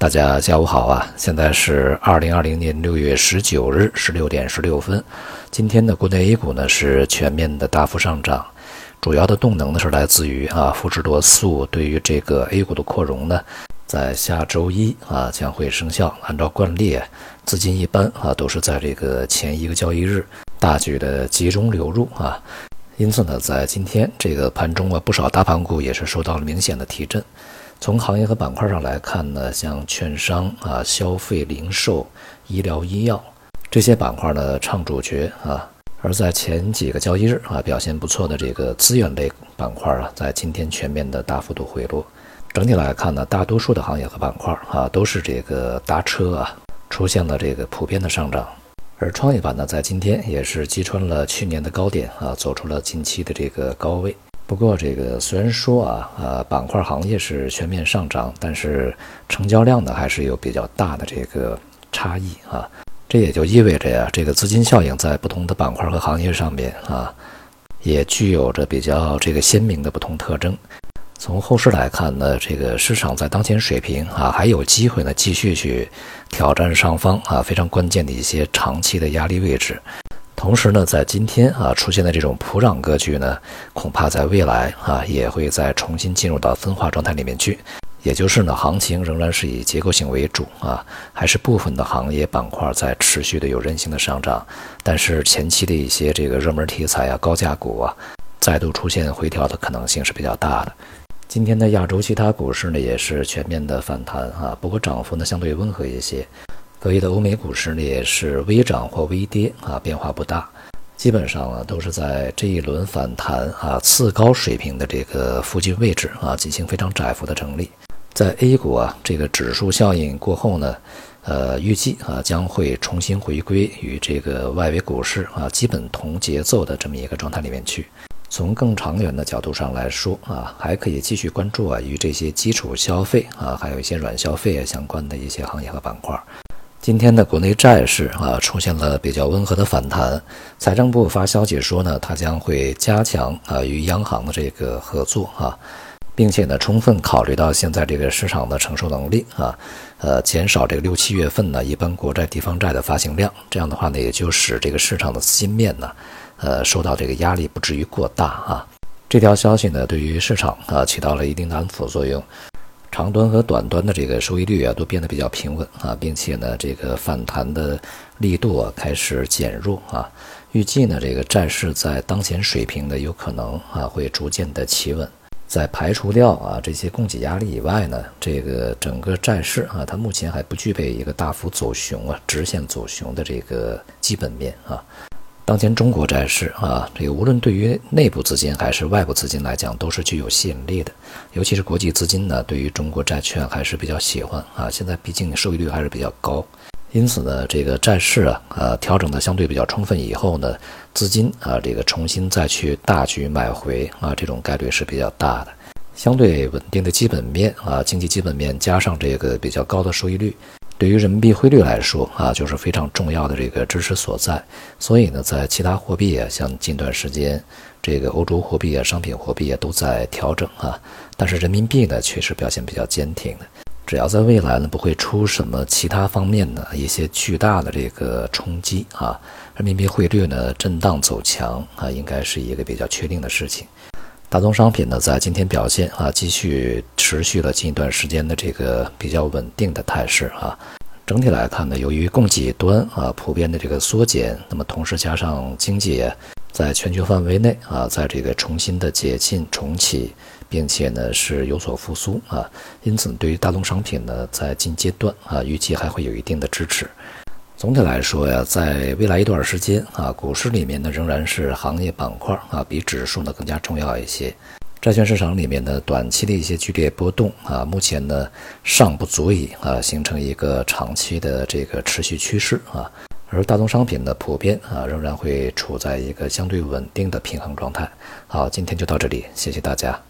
大家下午好啊！现在是二零二零年六月十九日十六点十六分。今天的国内 A 股呢是全面的大幅上涨，主要的动能呢是来自于啊富时罗素对于这个 A 股的扩容呢，在下周一啊将会生效。按照惯例，资金一般啊都是在这个前一个交易日大举的集中流入啊，因此呢，在今天这个盘中啊，不少大盘股也是受到了明显的提振。从行业和板块上来看呢，像券商啊、消费零售、医疗医药这些板块呢，唱主角啊。而在前几个交易日啊，表现不错的这个资源类板块啊，在今天全面的大幅度回落。整体来看呢，大多数的行业和板块啊，都是这个搭车啊，出现了这个普遍的上涨。而创业板呢，在今天也是击穿了去年的高点啊，走出了近期的这个高位。不过，这个虽然说啊，呃，板块行业是全面上涨，但是成交量呢还是有比较大的这个差异啊。这也就意味着呀，这个资金效应在不同的板块和行业上面啊，也具有着比较这个鲜明的不同特征。从后市来看呢，这个市场在当前水平啊，还有机会呢继续去挑战上方啊非常关键的一些长期的压力位置。同时呢，在今天啊出现的这种普涨格局呢，恐怕在未来啊也会再重新进入到分化状态里面去。也就是呢，行情仍然是以结构性为主啊，还是部分的行业板块在持续的有韧性的上涨。但是前期的一些这个热门题材啊、高价股啊，再度出现回调的可能性是比较大的。今天的亚洲其他股市呢，也是全面的反弹啊，不过涨幅呢相对温和一些。隔夜的欧美股市呢也是微涨或微跌啊，变化不大，基本上呢都是在这一轮反弹啊次高水平的这个附近位置啊进行非常窄幅的整理。在 A 股啊这个指数效应过后呢，呃预计啊将会重新回归与这个外围股市啊基本同节奏的这么一个状态里面去。从更长远的角度上来说啊，还可以继续关注啊与这些基础消费啊还有一些软消费啊相关的一些行业和板块。今天的国内债市啊出现了比较温和的反弹，财政部发消息说呢，它将会加强啊与央行的这个合作啊，并且呢充分考虑到现在这个市场的承受能力啊，呃减少这个六七月份呢一般国债、地方债的发行量，这样的话呢也就使这个市场的资金面呢，呃受到这个压力不至于过大啊。这条消息呢对于市场啊起到了一定的安抚作用。长端和短端的这个收益率啊，都变得比较平稳啊，并且呢，这个反弹的力度啊开始减弱啊。预计呢，这个债市在当前水平呢，有可能啊会逐渐的企稳。在排除掉啊这些供给压力以外呢，这个整个债市啊，它目前还不具备一个大幅走熊啊、直线走熊的这个基本面啊。当前中国债市啊，这个无论对于内部资金还是外部资金来讲，都是具有吸引力的。尤其是国际资金呢，对于中国债券还是比较喜欢啊。现在毕竟收益率还是比较高，因此呢，这个债市啊，呃，调整的相对比较充分以后呢，资金啊，这个重新再去大举买回啊，这种概率是比较大的。相对稳定的基本面啊，经济基本面加上这个比较高的收益率。对于人民币汇率来说啊，就是非常重要的这个支持所在。所以呢，在其他货币啊，像近段时间这个欧洲货币啊、商品货币啊都在调整啊，但是人民币呢，确实表现比较坚挺的。只要在未来呢，不会出什么其他方面的一些巨大的这个冲击啊，人民币汇率呢震荡走强啊，应该是一个比较确定的事情。大宗商品呢，在今天表现啊，继续持续了近一段时间的这个比较稳定的态势啊。整体来看呢，由于供给端啊普遍的这个缩减，那么同时加上经济在全球范围内啊，在这个重新的解禁重启，并且呢是有所复苏啊，因此对于大宗商品呢，在近阶段啊，预计还会有一定的支持。总体来说呀，在未来一段时间啊，股市里面呢仍然是行业板块啊比指数呢更加重要一些。债券市场里面呢短期的一些剧烈波动啊，目前呢尚不足以啊形成一个长期的这个持续趋势啊。而大宗商品呢普遍啊仍然会处在一个相对稳定的平衡状态。好，今天就到这里，谢谢大家。